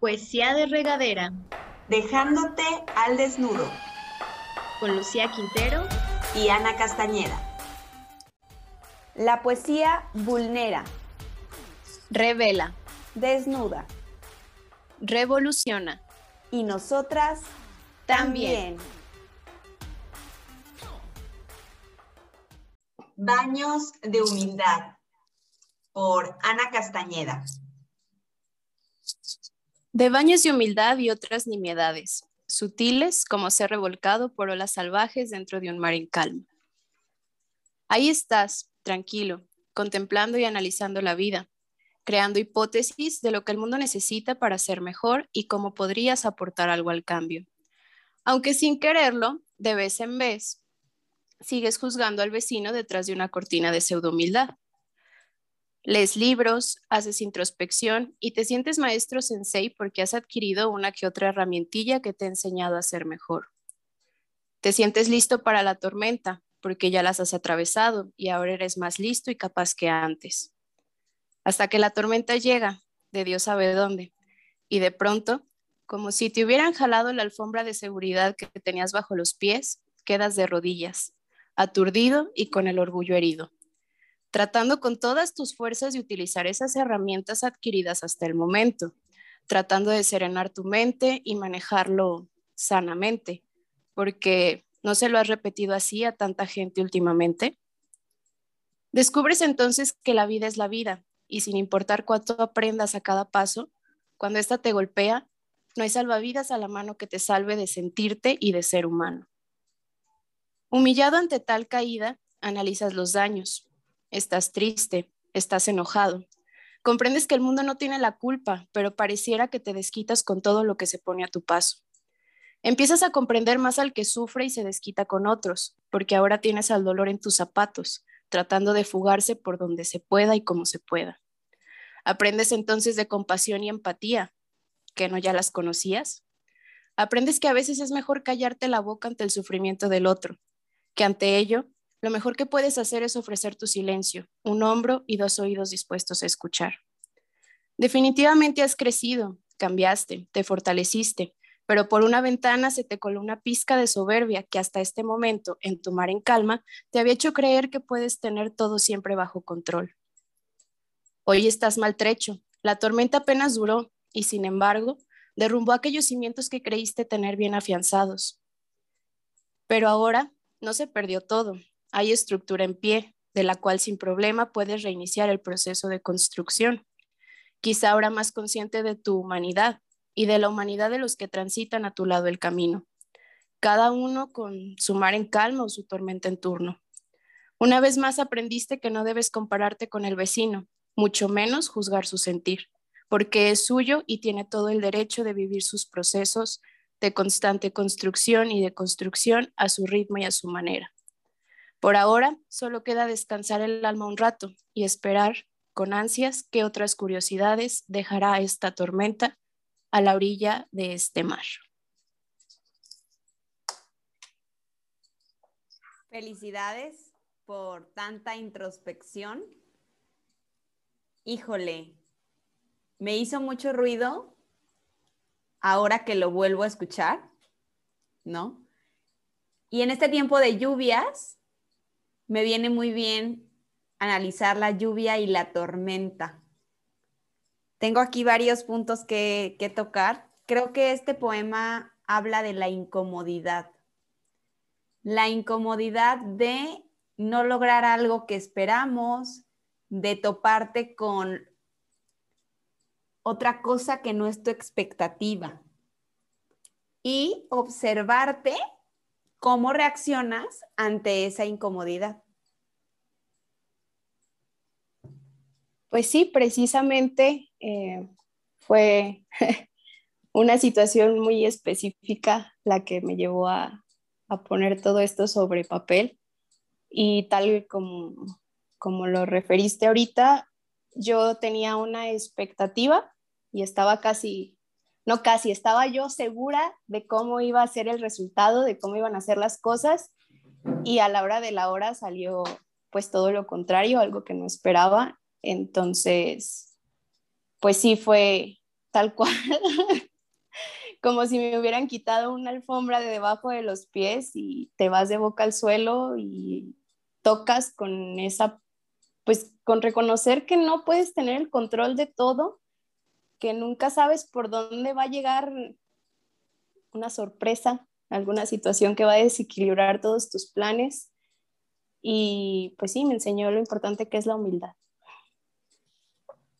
Poesía de regadera. Dejándote al desnudo. Con Lucía Quintero y Ana Castañeda. La poesía vulnera. Revela. Desnuda. Revoluciona. Y nosotras también. Baños de humildad. Por Ana Castañeda. De baños de humildad y otras nimiedades, sutiles como ser revolcado por olas salvajes dentro de un mar en calma. Ahí estás, tranquilo, contemplando y analizando la vida, creando hipótesis de lo que el mundo necesita para ser mejor y cómo podrías aportar algo al cambio. Aunque sin quererlo, de vez en vez, sigues juzgando al vecino detrás de una cortina de pseudo humildad. Lees libros, haces introspección y te sientes maestro sensei porque has adquirido una que otra herramientilla que te ha enseñado a ser mejor. Te sientes listo para la tormenta porque ya las has atravesado y ahora eres más listo y capaz que antes. Hasta que la tormenta llega, de Dios sabe dónde, y de pronto, como si te hubieran jalado la alfombra de seguridad que tenías bajo los pies, quedas de rodillas, aturdido y con el orgullo herido tratando con todas tus fuerzas de utilizar esas herramientas adquiridas hasta el momento, tratando de serenar tu mente y manejarlo sanamente, porque no se lo has repetido así a tanta gente últimamente. Descubres entonces que la vida es la vida y sin importar cuánto aprendas a cada paso, cuando ésta te golpea, no hay salvavidas a la mano que te salve de sentirte y de ser humano. Humillado ante tal caída, analizas los daños, estás triste, estás enojado. Comprendes que el mundo no tiene la culpa, pero pareciera que te desquitas con todo lo que se pone a tu paso. Empiezas a comprender más al que sufre y se desquita con otros, porque ahora tienes al dolor en tus zapatos, tratando de fugarse por donde se pueda y como se pueda. Aprendes entonces de compasión y empatía, que no ya las conocías. Aprendes que a veces es mejor callarte la boca ante el sufrimiento del otro, que ante ello lo mejor que puedes hacer es ofrecer tu silencio, un hombro y dos oídos dispuestos a escuchar. Definitivamente has crecido, cambiaste, te fortaleciste, pero por una ventana se te coló una pizca de soberbia que hasta este momento, en tu mar en calma, te había hecho creer que puedes tener todo siempre bajo control. Hoy estás maltrecho, la tormenta apenas duró y sin embargo derrumbó aquellos cimientos que creíste tener bien afianzados. Pero ahora no se perdió todo, hay estructura en pie, de la cual sin problema puedes reiniciar el proceso de construcción. Quizá ahora más consciente de tu humanidad y de la humanidad de los que transitan a tu lado el camino, cada uno con su mar en calma o su tormenta en turno. Una vez más aprendiste que no debes compararte con el vecino, mucho menos juzgar su sentir, porque es suyo y tiene todo el derecho de vivir sus procesos de constante construcción y de construcción a su ritmo y a su manera. Por ahora, solo queda descansar el alma un rato y esperar con ansias qué otras curiosidades dejará esta tormenta a la orilla de este mar. Felicidades por tanta introspección. Híjole, me hizo mucho ruido ahora que lo vuelvo a escuchar, ¿no? Y en este tiempo de lluvias, me viene muy bien analizar la lluvia y la tormenta. Tengo aquí varios puntos que, tocar. Creo que este poema habla de la incomodidad. La incomodidad de no lograr algo que esperamos, de toparte con otra cosa que no es tu expectativa y observarte ¿Cómo reaccionas ante esa incomodidad? Pues sí, precisamente eh, fue una situación muy específica la que me llevó a, poner todo esto sobre papel y tal como, como lo referiste ahorita, yo tenía una expectativa y estaba casi no casi, estaba yo segura de cómo iba a ser el resultado, de cómo iban a ser las cosas y a la hora de la hora salió pues todo lo contrario, algo que no esperaba. Entonces, pues sí fue, tal cual, como si me hubieran quitado una alfombra de debajo de los pies y te vas de boca al suelo y tocas con esa, pues con reconocer que no puedes tener el control de todo, que nunca sabes por dónde va a llegar una sorpresa, alguna situación que va a desequilibrar todos tus planes. Y pues sí, me enseñó lo importante que es la humildad.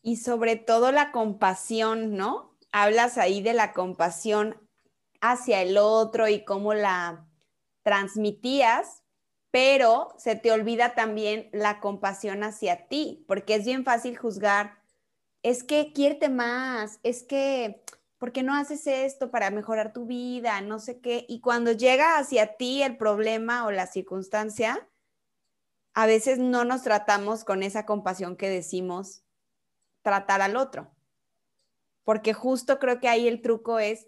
Y sobre todo la compasión, ¿no? Hablas ahí de la compasión hacia el otro y cómo la transmitías, pero se te olvida también la compasión hacia ti, porque es bien fácil juzgar, es que quiérete más, es que, ¿por qué no haces esto para mejorar tu vida? No sé qué. Y cuando llega hacia ti el problema o la circunstancia, a veces no nos tratamos con esa compasión que decimos tratar al otro. Porque justo creo que ahí el truco es,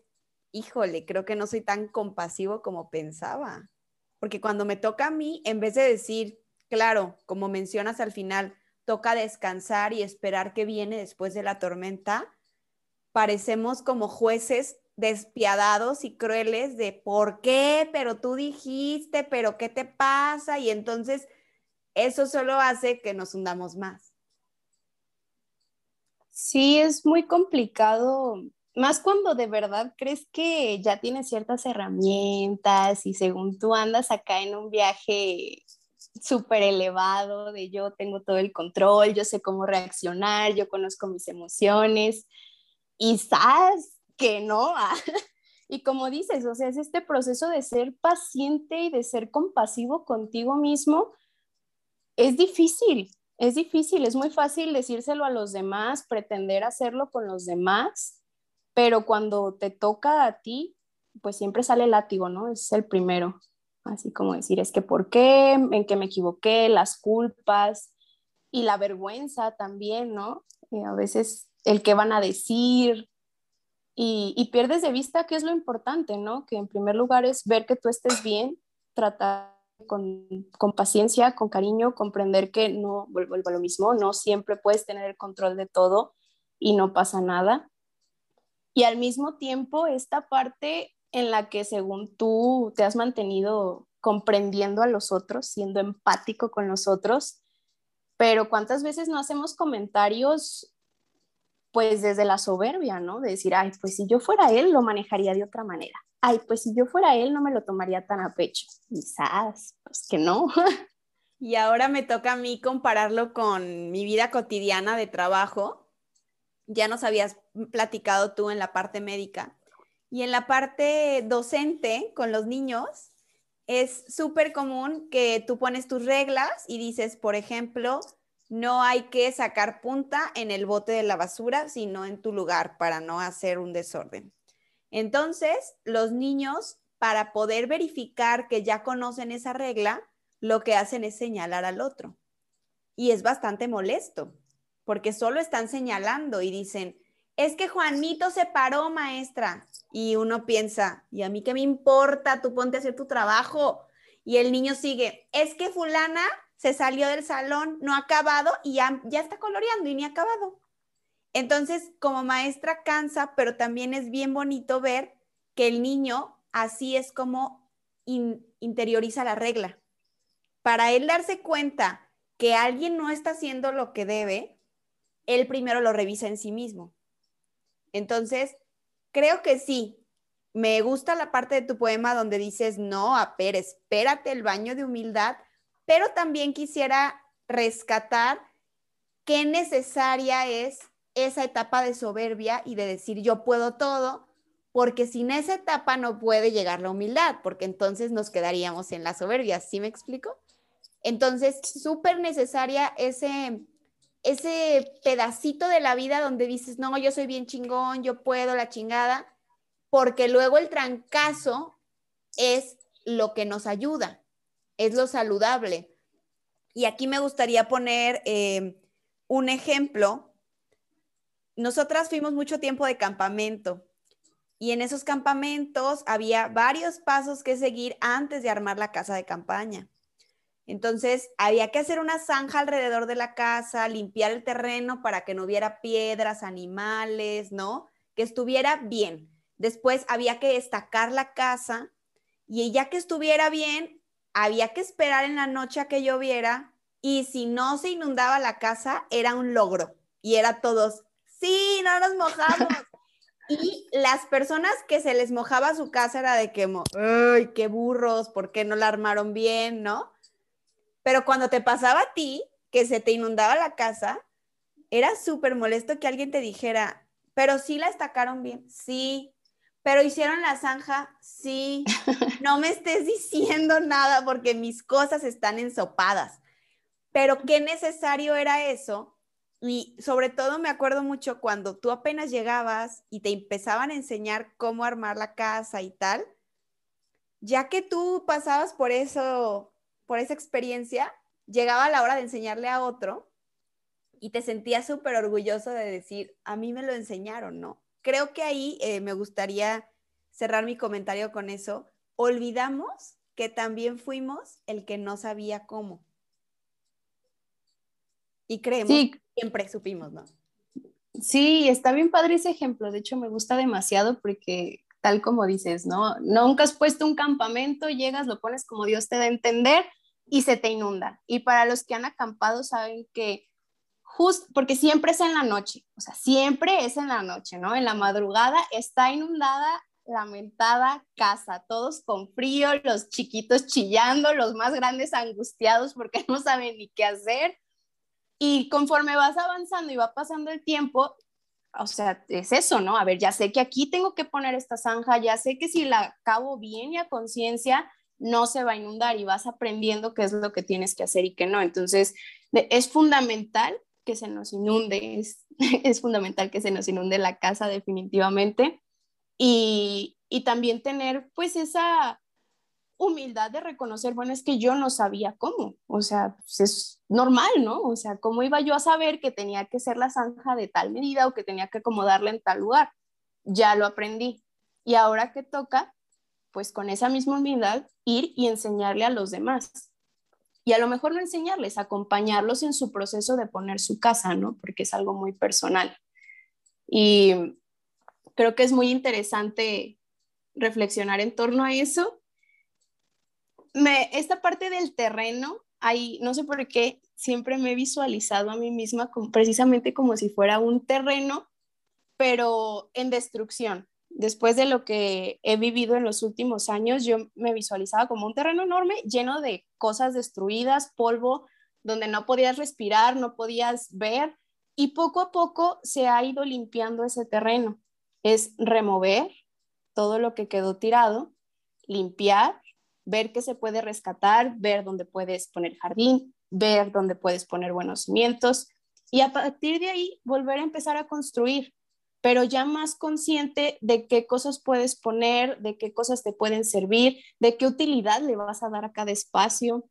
híjole, creo que no soy tan compasivo como pensaba. Porque cuando me toca a mí, en vez de decir, claro, como mencionas al final, toca descansar y esperar que viene después de la tormenta, parecemos como jueces despiadados y crueles de por qué, pero tú dijiste, pero qué te pasa, y entonces eso solo hace que nos hundamos más. Sí, es muy complicado, más cuando de verdad crees que ya tienes ciertas herramientas y según tú andas acá en un viaje súper elevado de yo tengo todo el control, yo sé cómo reaccionar, yo conozco mis emociones y sabes que no. y como dices, o sea, es este proceso de ser paciente y de ser compasivo contigo mismo, es difícil, es difícil, es muy fácil decírselo a los demás, pretender hacerlo con los demás, pero cuando te toca a ti, pues siempre sale el látigo, ¿no? Es el primero. Así como decir, es que por qué, en qué me equivoqué, las culpas y la vergüenza también, ¿no? Y a veces el que van a decir y, y pierdes de vista qué es lo importante, ¿no? Que en primer lugar es ver que tú estés bien, tratar con, paciencia, con cariño, comprender que no, vuelvo, a lo mismo, no siempre puedes tener el control de todo y no pasa nada. Y al mismo tiempo, esta parte en la que según tú te has mantenido comprendiendo a los otros, siendo empático con los otros, pero cuántas veces no hacemos comentarios pues desde la soberbia, ¿no? De decir, ay, pues si yo fuera él, lo manejaría de otra manera ay, pues si yo fuera él no me lo tomaría tan a pecho. Quizás, pues que no. Y ahora me toca a mí compararlo con mi vida cotidiana de trabajo. Ya nos habías platicado tú en la parte médica. Y en la parte docente con los niños, es súper común que tú pones tus reglas y dices, por ejemplo, no hay que sacar punta en el bote de la basura, sino en tu lugar para no hacer un desorden. Entonces, los niños, para poder verificar que ya conocen esa regla, lo que hacen es señalar al otro. Y es bastante molesto, porque solo están señalando y dicen, es que Juanito se paró, maestra. Y uno piensa, ¿y a mí qué me importa? Tú ponte a hacer tu trabajo. Y el niño sigue, es que fulana se salió del salón, no ha acabado y ya, ya está coloreando y ni ha acabado. Entonces, como maestra cansa, pero también es bien bonito ver que el niño así es como interioriza la regla. Para él darse cuenta que alguien no está haciendo lo que debe, él primero lo revisa en sí mismo. Entonces, creo que sí. Me gusta la parte de tu poema donde dices, no, a per, espérate el baño de humildad, pero también quisiera rescatar qué necesaria es esa etapa de soberbia y de decir yo puedo todo, porque sin esa etapa no puede llegar la humildad, porque entonces nos quedaríamos en la soberbia, ¿sí me explico? Entonces, súper necesaria ese, ese pedacito de la vida donde dices, no, yo soy bien chingón, yo puedo la chingada, porque luego el trancazo es lo que nos ayuda, es lo saludable. Y aquí me gustaría poner eh, un ejemplo nosotras fuimos mucho tiempo de campamento y en esos campamentos había varios pasos que seguir antes de armar la casa de campaña. Entonces, había que hacer una zanja alrededor de la casa, limpiar el terreno para que no hubiera piedras, animales, ¿no? que estuviera bien. Después había que destacar la casa y ya que estuviera bien, había que esperar en la noche a que lloviera y si no se inundaba la casa, era un logro. Y era todos, sí, no nos mojamos. y las personas que se les mojaba su casa era de que, ay, qué burros, ¿por qué no la armaron bien, no? Pero cuando te pasaba a ti, que se te inundaba la casa, era súper molesto que alguien te dijera, pero sí la estacaron bien, sí, pero hicieron la zanja, sí, no me estés diciendo nada porque mis cosas están ensopadas. Pero qué necesario era eso. Y sobre todo me acuerdo mucho cuando tú apenas llegabas y te empezaban a enseñar cómo armar la casa y tal, ya que tú pasabas por eso, por esa experiencia, llegaba la hora de enseñarle a otro y te sentías súper orgulloso de decir, a mí me lo enseñaron, ¿no? Creo que ahí eh, me gustaría cerrar mi comentario con eso. Olvidamos que también fuimos el que no sabía cómo. Y creemos que siempre supimos, ¿no? Sí, está bien padre ese ejemplo. De hecho, me gusta demasiado porque tal como dices, ¿no? Nunca has puesto un campamento, llegas, lo pones como Dios te da a entender y se te inunda. Y para los que han acampado saben que justo, porque siempre es en la noche, o sea, siempre es en la noche, ¿no? En la madrugada está inundada lamentada casa, todos con frío, los chiquitos chillando, los más grandes angustiados porque no saben ni qué hacer. Y conforme vas avanzando y va pasando el tiempo, o sea, es eso, ¿no? A ver, ya sé que aquí tengo que poner esta zanja, ya sé que si la acabo bien y a conciencia, no se va a inundar y vas aprendiendo qué es lo que tienes que hacer y qué no. Entonces, es fundamental que se nos inunde, es, es fundamental que se nos inunde la casa definitivamente. Y, y también tener pues esa humildad de reconocer, bueno, es que yo no sabía cómo, o sea, pues, es normal, ¿no? O sea, ¿cómo iba yo a saber que tenía que ser la zanja de tal medida o que tenía que acomodarla en tal lugar? Ya lo aprendí. Y ahora que toca, pues con esa misma humildad, ir y enseñarle a los demás. Y a lo mejor no enseñarles, acompañarlos en su proceso de poner su casa, ¿no? Porque es algo muy personal. Y creo que es muy interesante reflexionar en torno a eso. Me, esta parte del terreno, ahí, no sé por qué, siempre me he visualizado a mí misma precisamente como si fuera un terreno, pero en destrucción después de lo que he vivido en los últimos años, yo me visualizaba como un terreno enorme lleno de cosas destruidas, polvo, donde no podías respirar, no podías ver, y poco a poco se ha ido limpiando ese terreno. Es remover todo lo que quedó tirado, limpiar, ver qué se puede rescatar, ver dónde puedes poner jardín, ver dónde puedes poner buenos cimientos, y a partir de ahí volver a empezar a construir pero ya más consciente de qué cosas puedes poner, de qué cosas te pueden servir, de qué utilidad le vas a dar a cada espacio.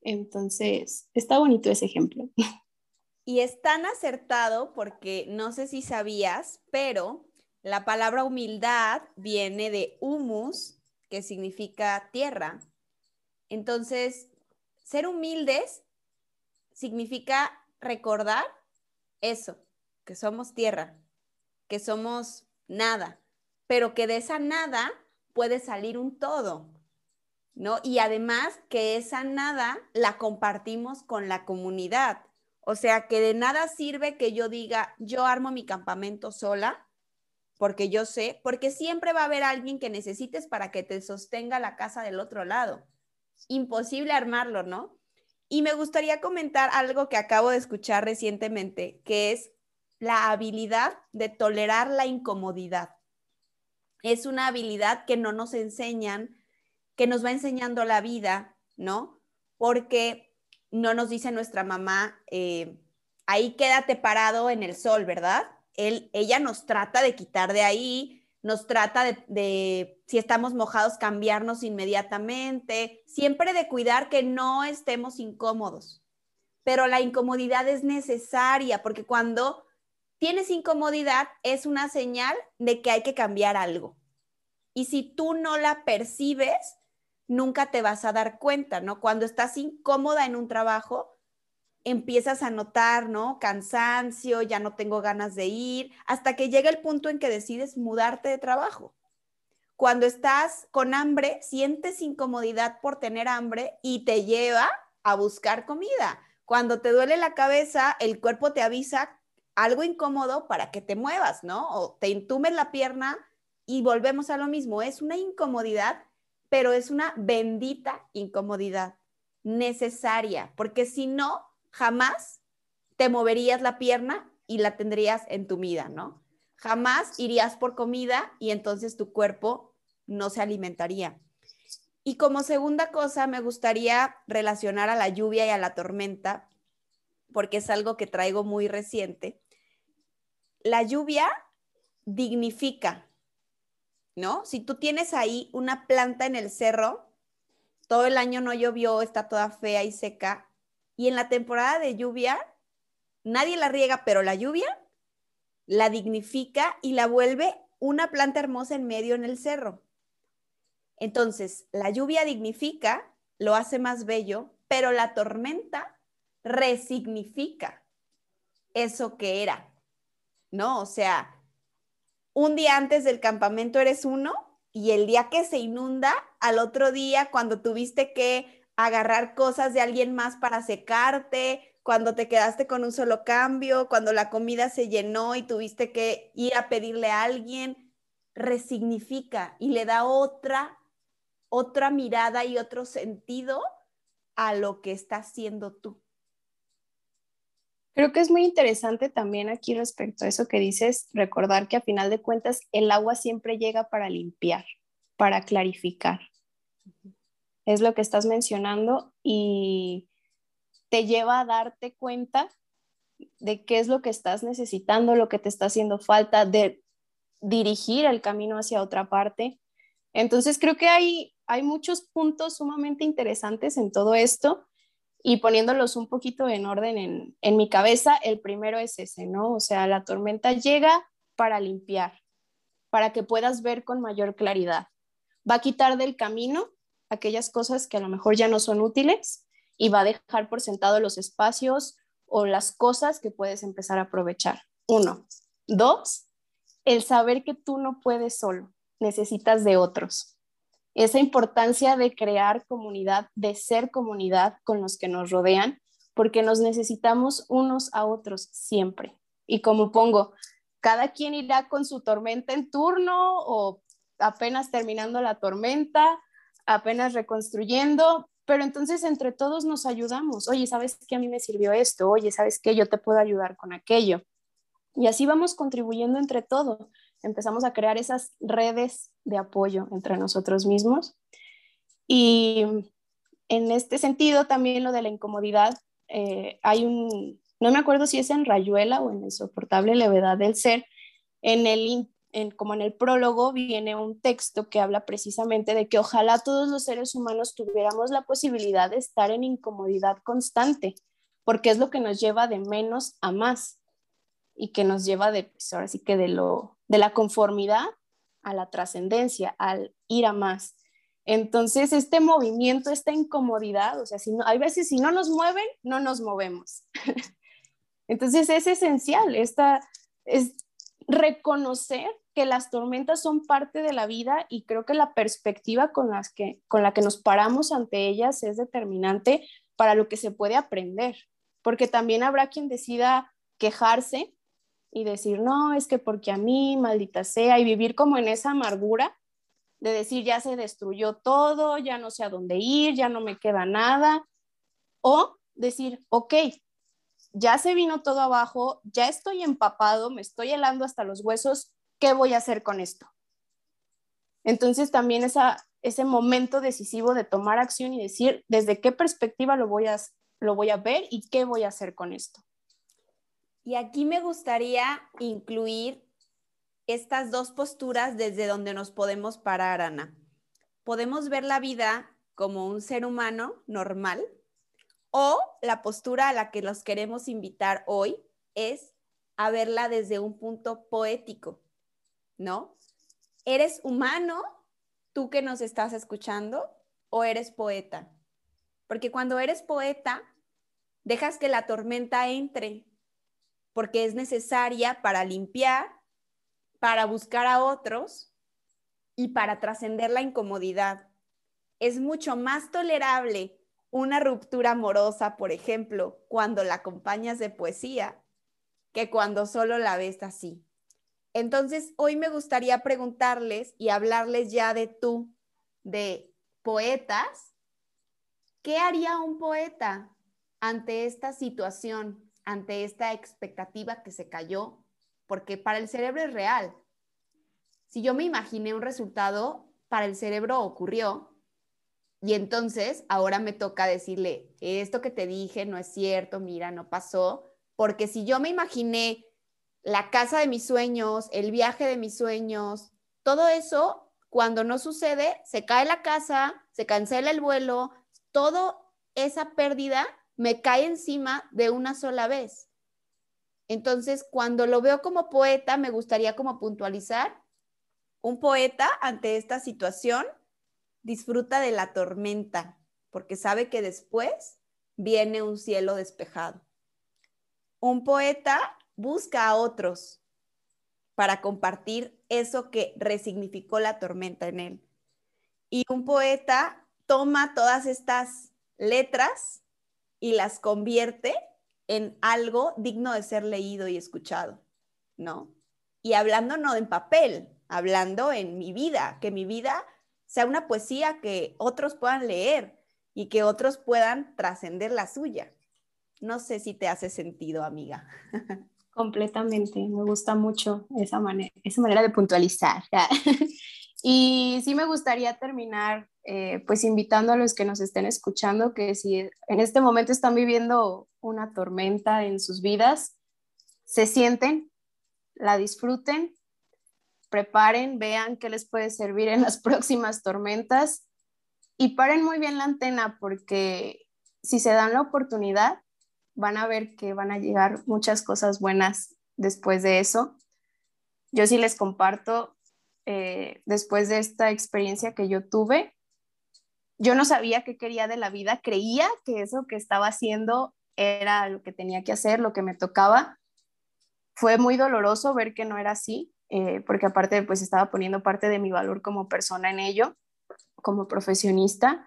Entonces, está bonito ese ejemplo. Y es tan acertado porque no sé si sabías, pero la palabra humildad viene de humus, que significa tierra. Entonces, ser humildes significa recordar eso, que somos tierra, que somos nada, pero que de esa nada puede salir un todo, ¿no? Y además que esa nada la compartimos con la comunidad. O sea, que de nada sirve que yo diga, yo armo mi campamento sola, porque yo sé, porque siempre va a haber alguien que necesites para que te sostenga la casa del otro lado. Imposible armarlo, ¿no? Y me gustaría comentar algo que acabo de escuchar recientemente, que es la habilidad de tolerar la incomodidad. Es una habilidad que no nos enseñan, que nos va enseñando la vida, ¿no? Porque no nos dice nuestra mamá, eh, ahí quédate parado en el sol, ¿verdad? Él, ella nos trata de quitar de ahí, nos trata de, de, si estamos mojados, cambiarnos inmediatamente, siempre de cuidar que no estemos incómodos. Pero la incomodidad es necesaria porque cuando tienes incomodidad es una señal de que hay que cambiar algo. Y si tú no la percibes, nunca te vas a dar cuenta, ¿no? Cuando estás incómoda en un trabajo, empiezas a notar, ¿no? Cansancio, ya no tengo ganas de ir, hasta que llega el punto en que decides mudarte de trabajo. Cuando estás con hambre, sientes incomodidad por tener hambre y te lleva a buscar comida. Cuando te duele la cabeza, el cuerpo te avisa algo incómodo para que te muevas, ¿no? O te intumes la pierna y volvemos a lo mismo. Es una incomodidad, pero es una bendita incomodidad necesaria, porque si no, jamás te moverías la pierna y la tendrías entumida, ¿no? Jamás irías por comida y entonces tu cuerpo no se alimentaría. Y como segunda cosa, me gustaría relacionar a la lluvia y a la tormenta, porque es algo que traigo muy reciente. La lluvia dignifica, ¿no? Si tú tienes ahí una planta en el cerro, todo el año no llovió, está toda fea y seca, y en la temporada de lluvia, nadie la riega, pero la lluvia la dignifica y la vuelve una planta hermosa en medio en el cerro. Entonces, la lluvia dignifica, lo hace más bello, pero la tormenta resignifica eso que era, ¿no? O sea, un día antes del campamento eres uno y el día que se inunda, al otro día, cuando tuviste que agarrar cosas de alguien más para secarte, cuando te quedaste con un solo cambio, cuando la comida se llenó y tuviste que ir a pedirle a alguien, resignifica y le da otra, otra mirada y otro sentido a lo que estás haciendo tú. Creo que es muy interesante también aquí respecto a eso que dices, recordar que a final de cuentas el agua siempre llega para limpiar, para clarificar. Es lo que estás mencionando y te lleva a darte cuenta de qué es lo que estás necesitando, lo que te está haciendo falta, de dirigir el camino hacia otra parte. Entonces creo que hay, hay muchos puntos sumamente interesantes en todo esto y poniéndolos un poquito en orden en, en mi cabeza, el primero es ese, ¿no? O sea, la tormenta llega para limpiar, para que puedas ver con mayor claridad. Va a quitar del camino aquellas cosas que a lo mejor ya no son útiles y va a dejar por sentado los espacios o las cosas que puedes empezar a aprovechar. Uno. Dos, el saber que tú no puedes solo, necesitas de otros. Esa importancia de crear comunidad, de ser comunidad con los que nos rodean, porque nos necesitamos unos a otros siempre. Y como pongo, cada quien irá con su tormenta en turno o apenas terminando la tormenta apenas reconstruyendo, pero entonces entre todos nos ayudamos. Oye, ¿sabes qué a mí me sirvió esto? Oye, ¿sabes qué yo te puedo ayudar con aquello? Y así vamos contribuyendo entre todos. Empezamos a crear esas redes de apoyo entre nosotros mismos. Y en este sentido, también lo de la incomodidad, eh, hay un, no me acuerdo si es en Rayuela o en Insoportable Levedad del Ser, en el, como en el prólogo, viene un texto que habla precisamente de que ojalá todos los seres humanos tuviéramos la posibilidad de estar en incomodidad constante, porque es lo que nos lleva de menos a más y que nos lleva de, pues, ahora sí que de, lo, de la conformidad a la trascendencia, al ir a más. Entonces, este movimiento, esta incomodidad, o sea, si no, hay veces si no nos mueven, no nos movemos. Entonces, es esencial esta, es reconocer que las tormentas son parte de la vida y creo que la perspectiva con, las que, con la que nos paramos ante ellas es determinante para lo que se puede aprender, porque también habrá quien decida quejarse y decir, no, es que porque a mí, maldita sea, y vivir como en esa amargura de decir, ya se destruyó todo, ya no sé a dónde ir, ya no me queda nada, o decir, ok, ya se vino todo abajo, ya estoy empapado, me estoy helando hasta los huesos, ¿qué voy a hacer con esto? Entonces también esa, ese momento decisivo de tomar acción y decir desde qué perspectiva lo voy, a, lo voy a ver y qué voy a hacer con esto. Y aquí me gustaría incluir estas dos posturas desde donde nos podemos parar, Ana. Podemos ver la vida como un ser humano normal o la postura a la que los queremos invitar hoy es a verla desde un punto poético. ¿no? ¿Eres humano, tú que nos estás escuchando, o eres poeta? Porque cuando eres poeta, dejas que la tormenta entre, porque es necesaria para limpiar, para buscar a otros y para trascender la incomodidad. Es mucho más tolerable una ruptura amorosa, por ejemplo, cuando la acompañas de poesía, que cuando solo la ves así. Entonces, hoy me gustaría preguntarles y hablarles ya de tú, de poetas. ¿Qué haría un poeta ante esta situación, ante esta expectativa que se cayó? Porque para el cerebro es real. Si yo me imaginé un resultado, para el cerebro ocurrió y entonces ahora me toca decirle, esto que te dije no es cierto, mira, no pasó, porque si yo me imaginé la casa de mis sueños, el viaje de mis sueños, todo eso, cuando no sucede, se cae la casa, se cancela el vuelo, todo esa pérdida me cae encima de una sola vez. Entonces, cuando lo veo como poeta, me gustaría como puntualizar, un poeta ante esta situación disfruta de la tormenta, porque sabe que después viene un cielo despejado. Un poeta busca a otros para compartir eso que resignificó la tormenta en él. Y un poeta toma todas estas letras y las convierte en algo digno de ser leído y escuchado, ¿no? Y hablando no en papel, hablando en mi vida, que mi vida sea una poesía que otros puedan leer y que otros puedan trascender la suya. No sé si te hace sentido, amiga. Completamente, me gusta mucho esa manera, esa manera de puntualizar. y sí me gustaría terminar eh, pues invitando a los que nos estén escuchando que si en este momento están viviendo una tormenta en sus vidas, se sienten, la disfruten preparen, vean qué les puede servir en las próximas tormentas y paren muy bien la antena porque si se dan la oportunidad, van a ver que van a llegar muchas cosas buenas después de eso. Yo sí les comparto, eh, después de esta experiencia que yo tuve, yo no sabía qué quería de la vida, creía que eso que estaba haciendo era lo que tenía que hacer, lo que me tocaba. Fue muy doloroso ver que no era así, eh, porque aparte pues estaba poniendo parte de mi valor como persona en ello, como profesionista.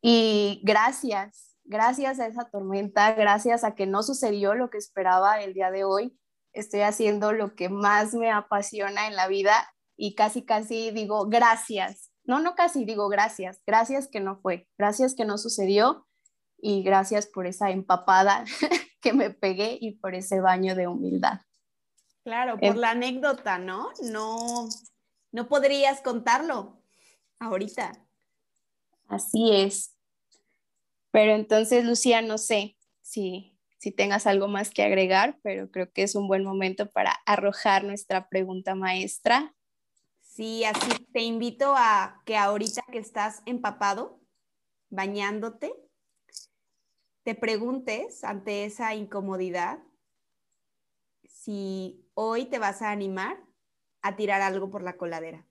Y gracias, gracias a esa tormenta, gracias a que no sucedió lo que esperaba el día de hoy, estoy haciendo lo que más me apasiona en la vida y casi, casi digo gracias. No, no casi digo gracias, gracias que no fue, gracias que no sucedió y gracias por esa empapada que me pegué y por ese baño de humildad. Claro, por la anécdota, ¿no? No, no podrías contarlo ahorita. Así es. Pero entonces, Lucía, no sé si, si tengas algo más que agregar, pero creo que es un buen momento para arrojar nuestra pregunta maestra. Sí, así te invito a que ahorita que estás empapado, bañándote, te preguntes ante esa incomodidad si hoy te vas a animar a tirar algo por la coladera.